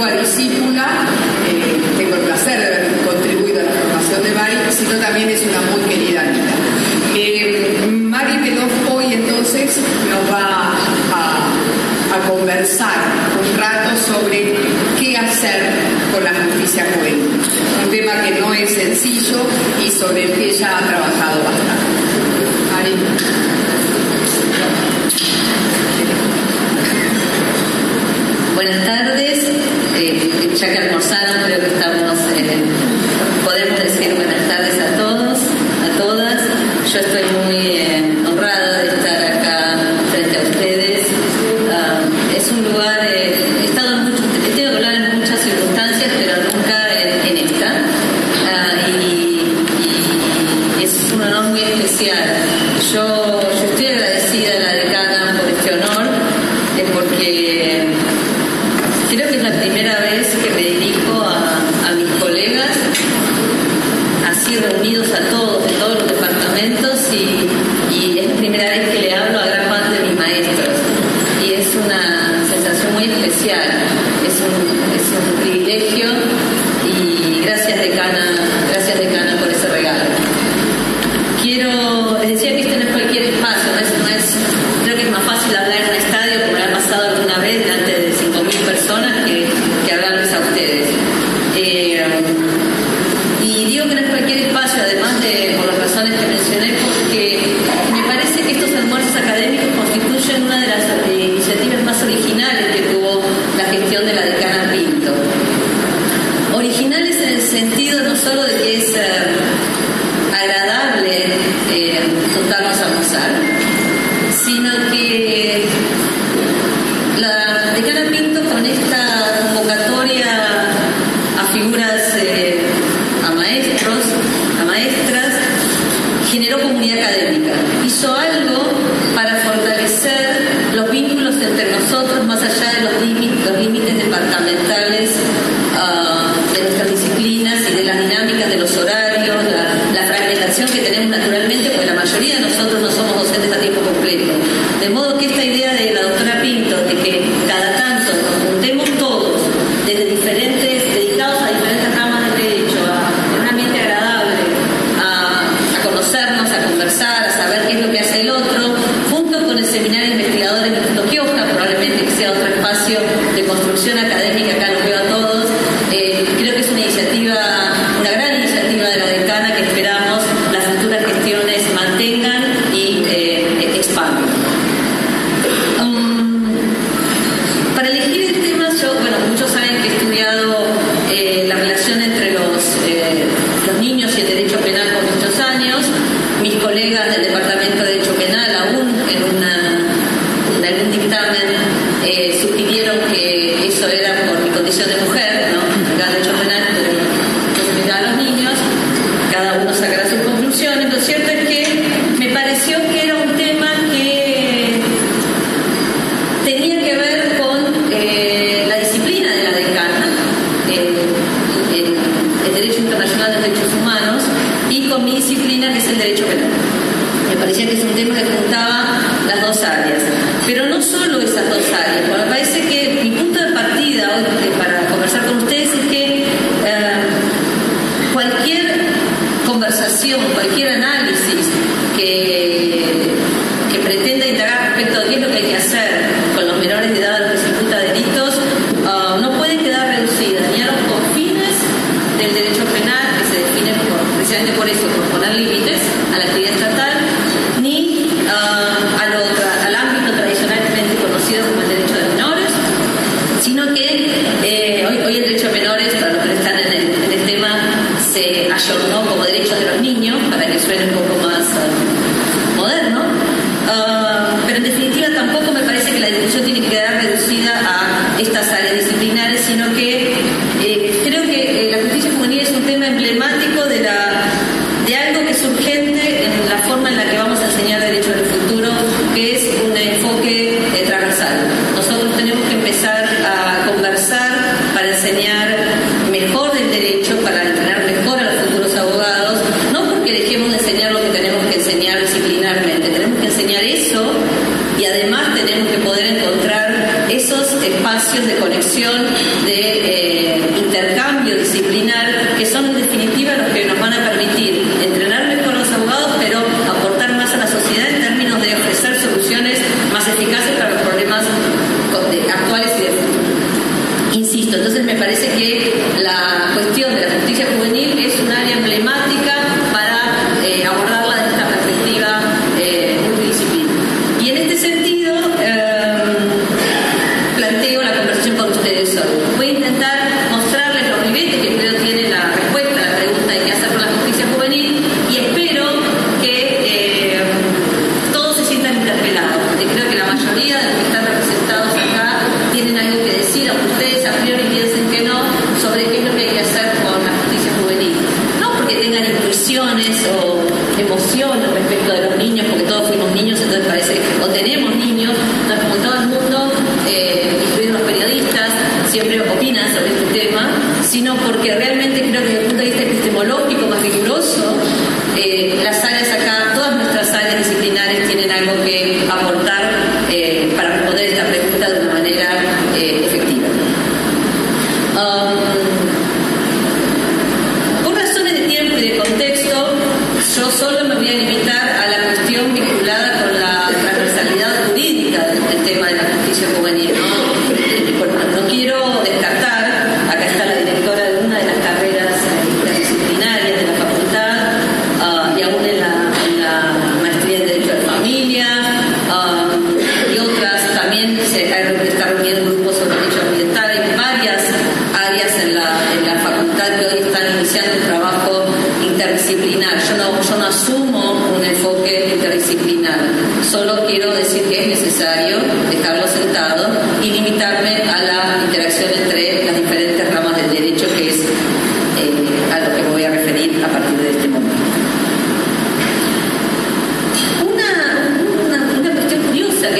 antigua discípula mayoría de nosotros no somos docentes a tiempo completo. De modo derechos humanos y con mi disciplina que es el derecho penal. Me parecía que es un tema que juntaba las dos áreas. Pero no solo esas dos áreas, bueno, me parece que mi punto de partida hoy eh, para conversar con ustedes es que eh, cualquier conversación, cualquier análisis que, pretenda integrar respecto a qué es lo que hay que hacer con los menores de enseñar mejor el derecho, para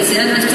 universidad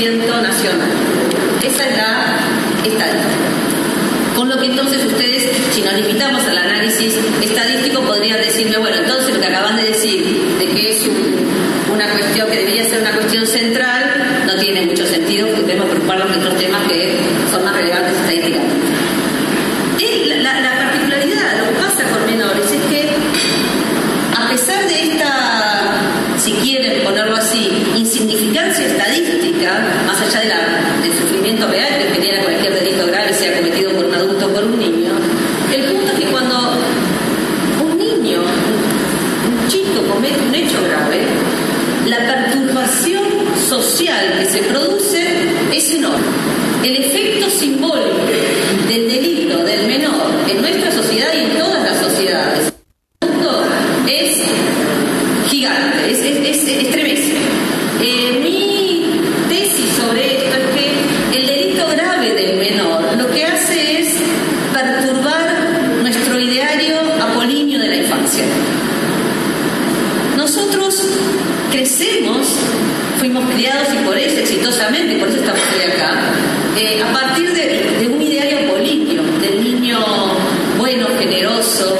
nacional. Esa es la estadística. Con lo que entonces ustedes, si nos limitamos al análisis estadístico, podrían decirme, bueno, entonces lo que acaban de decir, de que es una cuestión que debería ser una cuestión central, no tiene mucho sentido, porque debemos preocuparnos de otros temas que crecemos, fuimos criados y por eso exitosamente, por eso estamos hoy acá, eh, a partir de, un ideario político, del niño bueno, generoso,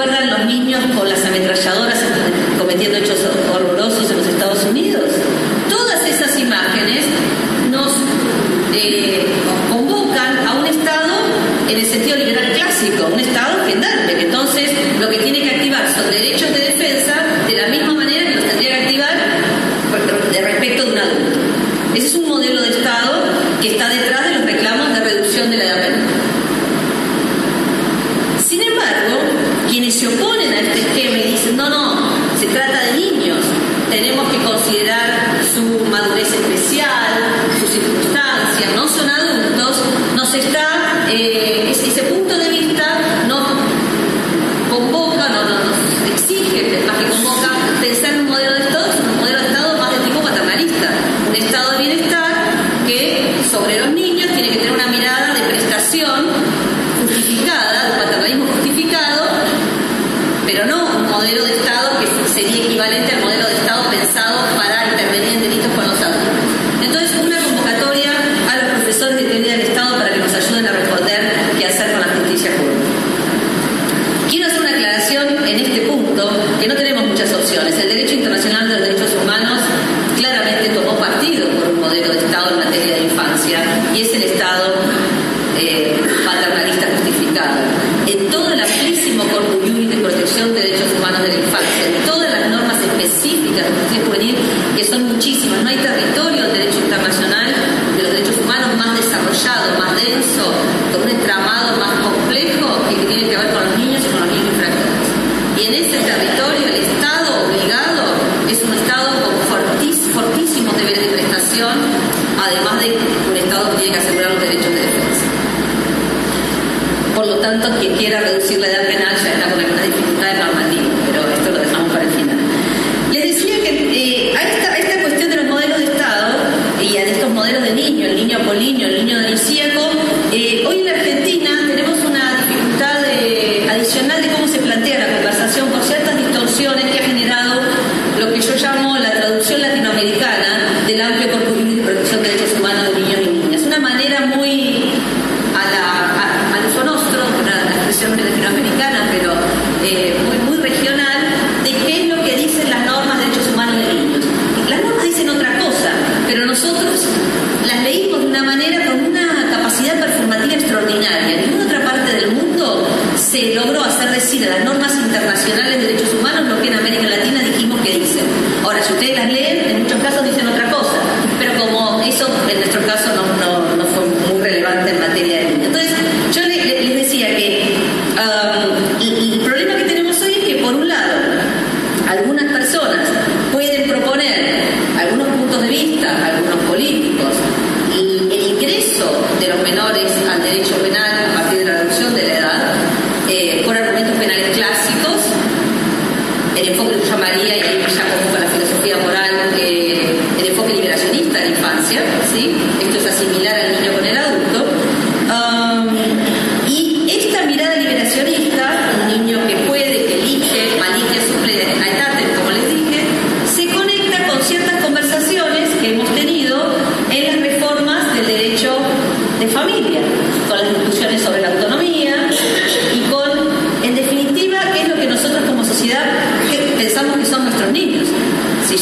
recuerdan los niños con las ametralladoras cometiendo hechos horrorosos en los Estados Unidos? aclaración en este punto, que no tenemos muchas opciones. El derecho internacional de los derechos humanos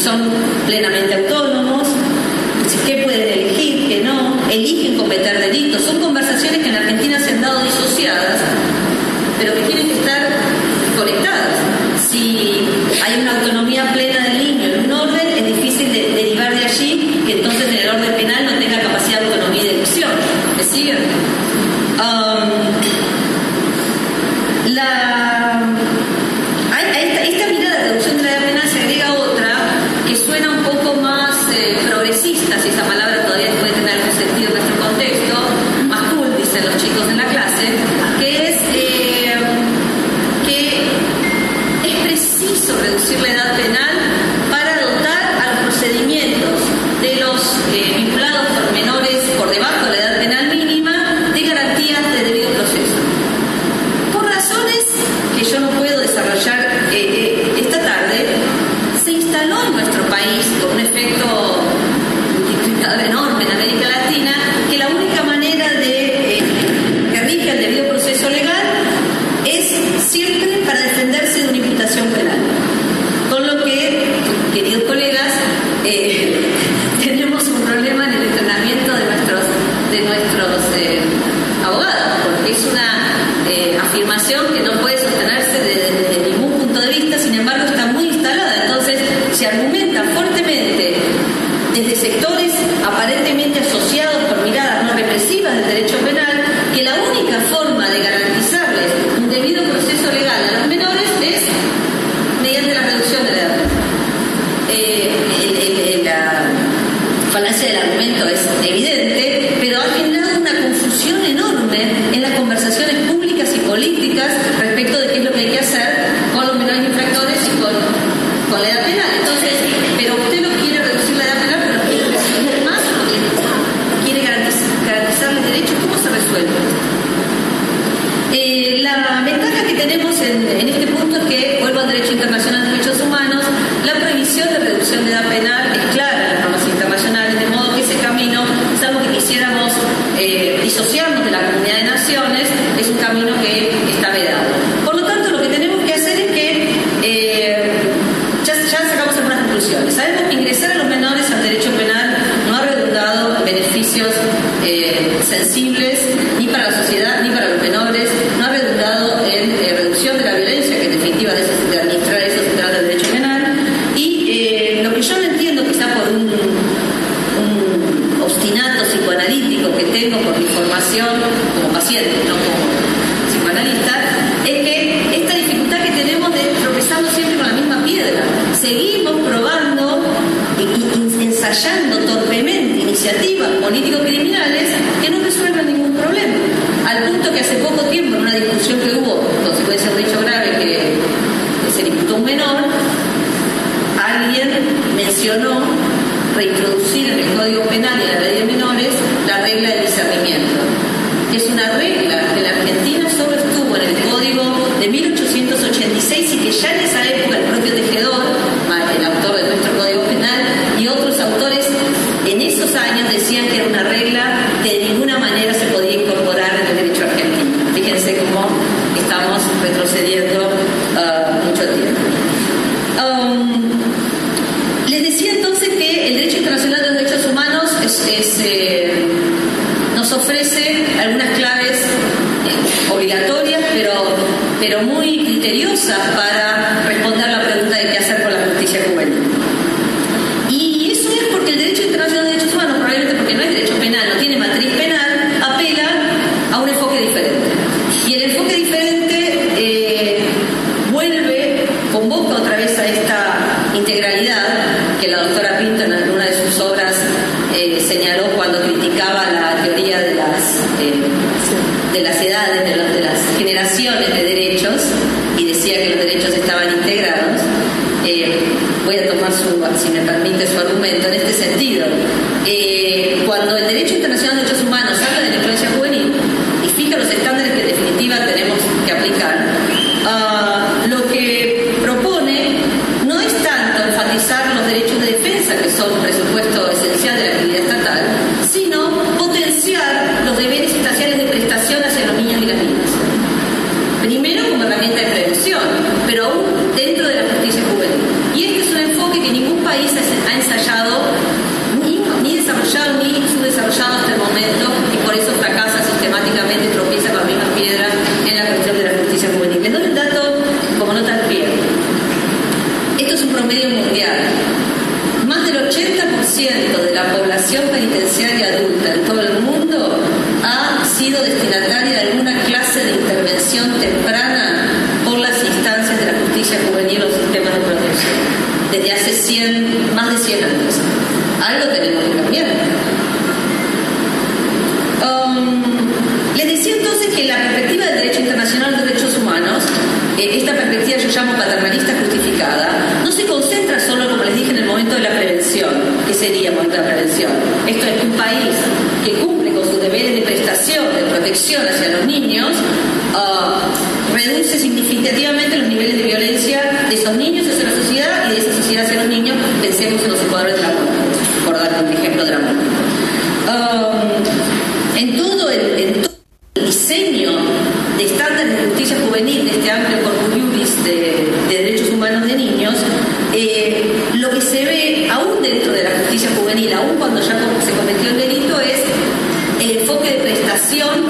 son La ventaja que tenemos en, este punto es que, vuelvo a Derecho Internacional de Derechos es una regla que la Argentina solo estuvo en el código de 1886 y que ya les ha medida sería nuestra prevención. Esto es un país que cumple con sus deberes de prestación, de protección hacia los niños, uh, reduce significativamente los niveles de violencia de esos niños hacia la sociedad y de esa sociedad hacia los niños. Pensemos en los jugadores de la por dar un ejemplo dramático. Uh, en educación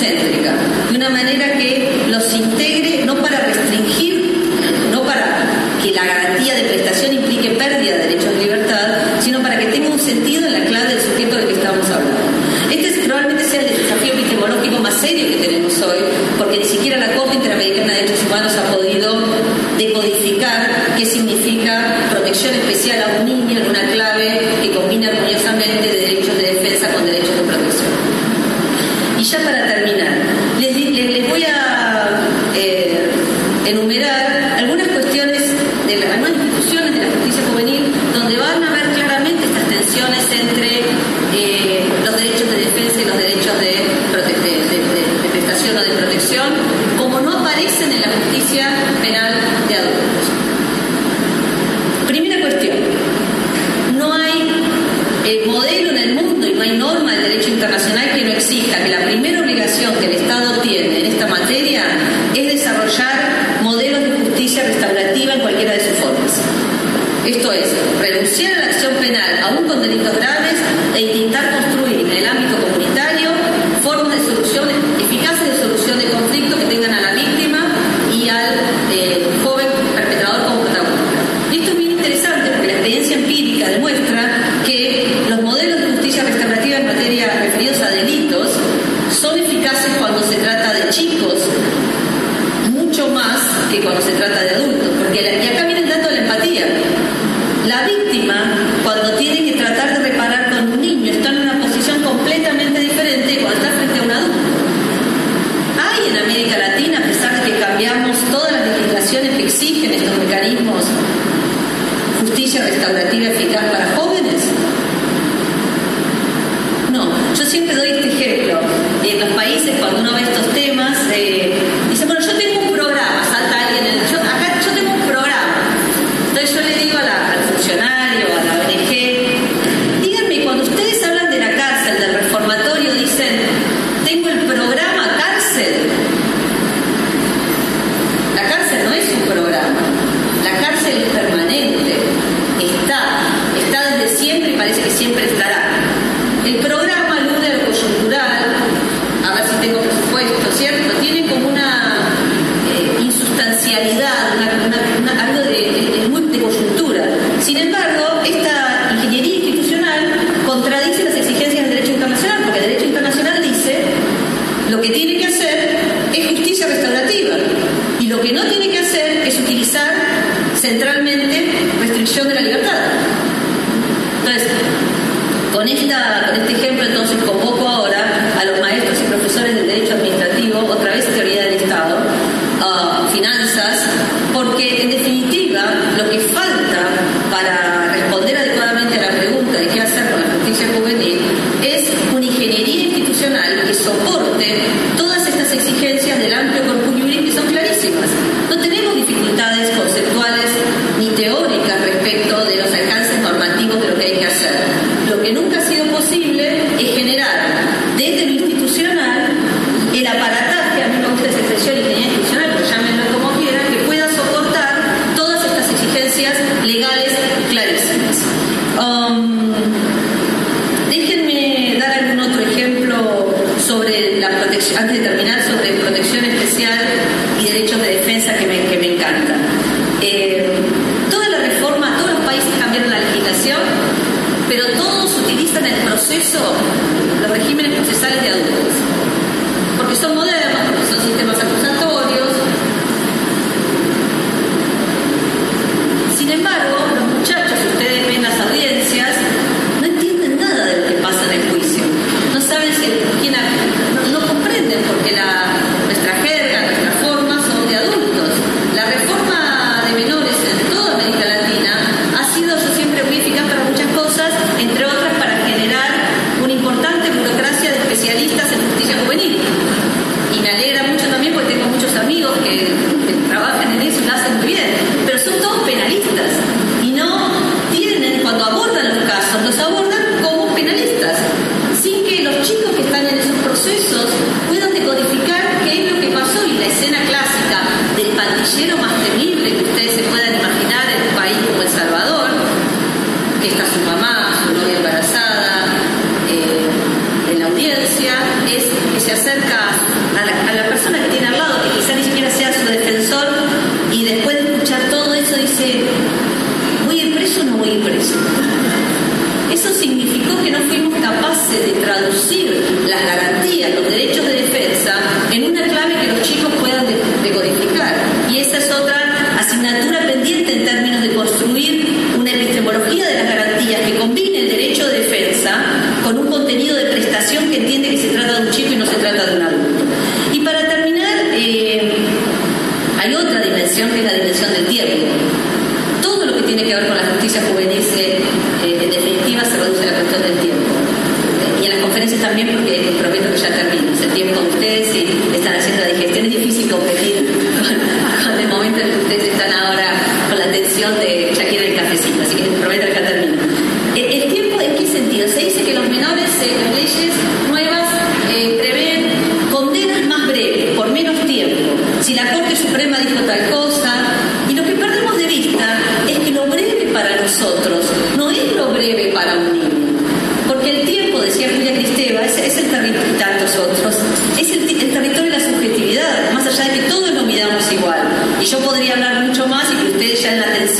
sucede.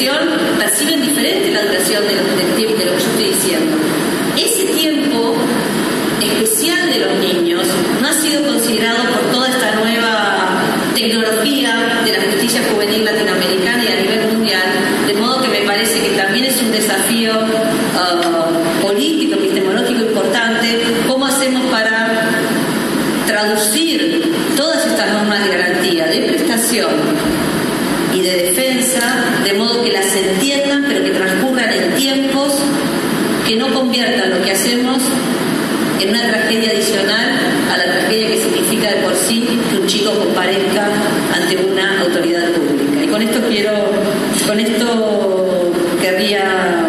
Ya en la atención perciben diferente la duración de lo, del tiempo de lo que yo estoy diciendo. Ese tiempo especial de los niños no ha sido considerado por toda esta nueva tecnología de la justicia juvenil latinoamericana y a nivel mundial, de modo que me parece que también es un desafío uh, político, epistemológico importante, cómo hacemos para traducir todas estas normas de garantía, de prestación y de defensa, de modo que las entiendan, pero que transcurran en tiempos que no conviertan lo que hacemos en una tragedia adicional a la tragedia que significa de por sí que un chico comparezca ante una autoridad pública. Y con esto quiero, con esto querría,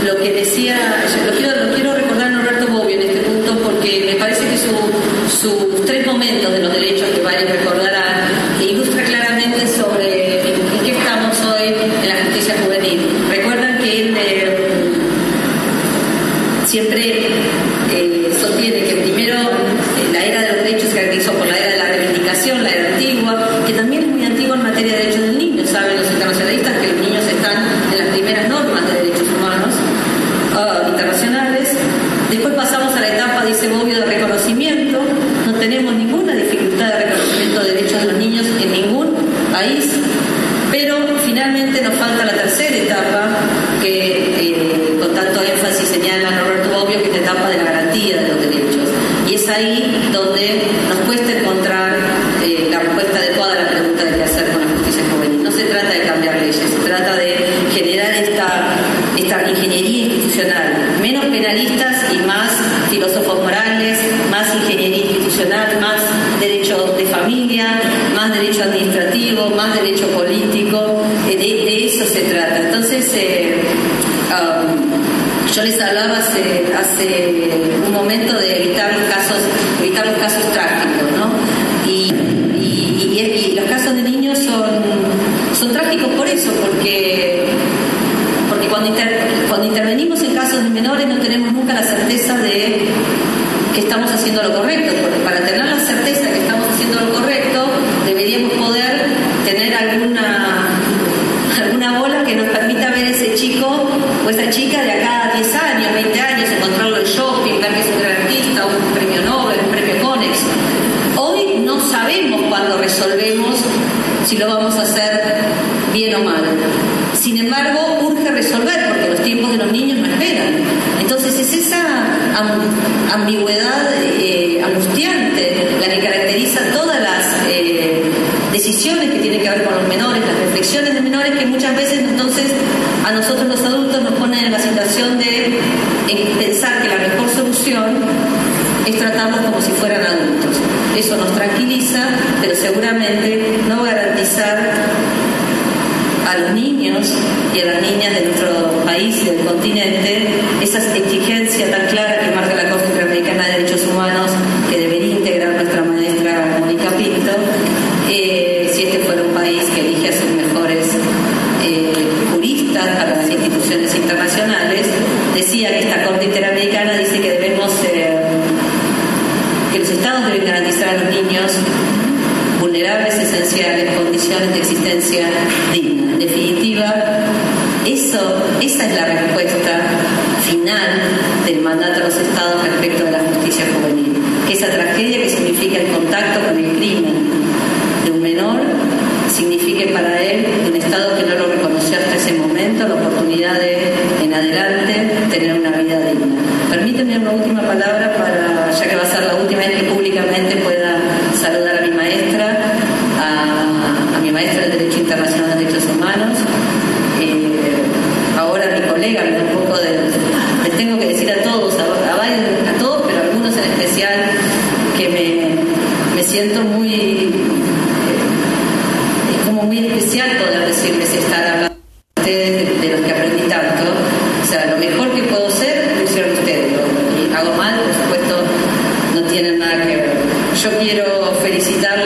lo que decía, lo quiero, lo quiero recordar a Norberto Bobbio en este punto porque me parece que sus tres momentos de los derechos que varios recordarán ilustra claramente sobre en, qué estamos hoy en la justicia juvenil. Recuerdan que él eh, siempre eh, sostiene que primero eh, la era de los derechos se caracterizó por la era de la reivindicación, la era antigua, que también es muy antigua en materia de derechos del niño. Saben los internacionalistas que los niños están en las primeras normas de derechos humanos uh, internacionales. Después pasamos a la etapa, dice Bobbio, de reconocimiento. No tenemos ninguna dificultad de reconocimiento de derechos de los niños en ningún país. Pero finalmente nos falta la tercera etapa que eh, con tanto énfasis señala Roberto Bobbio, que es la etapa de la garantía de los derechos. Y es ahí donde nos cuesta encontrar eh, la respuesta adecuada a la pregunta de qué hacer con la justicia juvenil. No se trata de cambiar leyes, se trata de generar esta, esta ingeniería institucional, menos penalistas y más filósofos morales, más ingeniería institucional, más derecho de familia, más derecho administrativo, más derecho político, de, de eso se trata. Entonces, eh, um, yo les hablaba un momento de evitar los casos, evitar los casos trágicos, ¿no? Y, los casos de niños son, son trágicos por eso, porque porque cuando, cuando intervenimos en casos de menores no tenemos nunca la certeza de que estamos haciendo lo correcto, porque para tener la certeza que estamos haciendo lo correcto deberíamos poder tener alguna alguna bola que nos permita ver ese chico o esa chica de acá a 10 años, 20 años, encontrarlo en shopping, ver que es un gran artista, un premio Nobel, un premio Conex. Hoy no sabemos cuándo resolvemos si lo vamos a hacer Sin embargo, urge resolver porque los tiempos de los niños no esperan. Entonces es esa ambigüedad eh, angustiante la que caracteriza todas las eh, decisiones que tienen que ver con los menores, las reflexiones de menores que muchas veces entonces a nosotros los adultos nos ponen en la situación de pensar que la mejor solución es tratarlos como si fueran adultos. Eso nos tranquiliza, pero seguramente no garantizar a los niños y a las niñas de nuestro país y del continente esa exigencia tan clara que marca la Corte Interamericana de Derechos Humanos que debería integrar nuestra maestra Mónica Pinto, eh, si este fuera un país que elige a sus mejores eh, juristas para las instituciones internacionales, decía que esta Corte Interamericana dice que debemos, eh, que los estados deben garantizar a los niños vulnerables esenciales, condiciones de existencia digna. Eso, esa es la respuesta final del mandato de los estados respecto de la justicia juvenil. Esa tragedia que significa el contacto con el crimen de un menor signifique para él, un Estado que no lo reconoció hasta ese momento, la oportunidad de, en adelante, tener una vida digna. Permíteme una última palabra para, ya que va a ser la última vez que públicamente pueda Quiero felicitar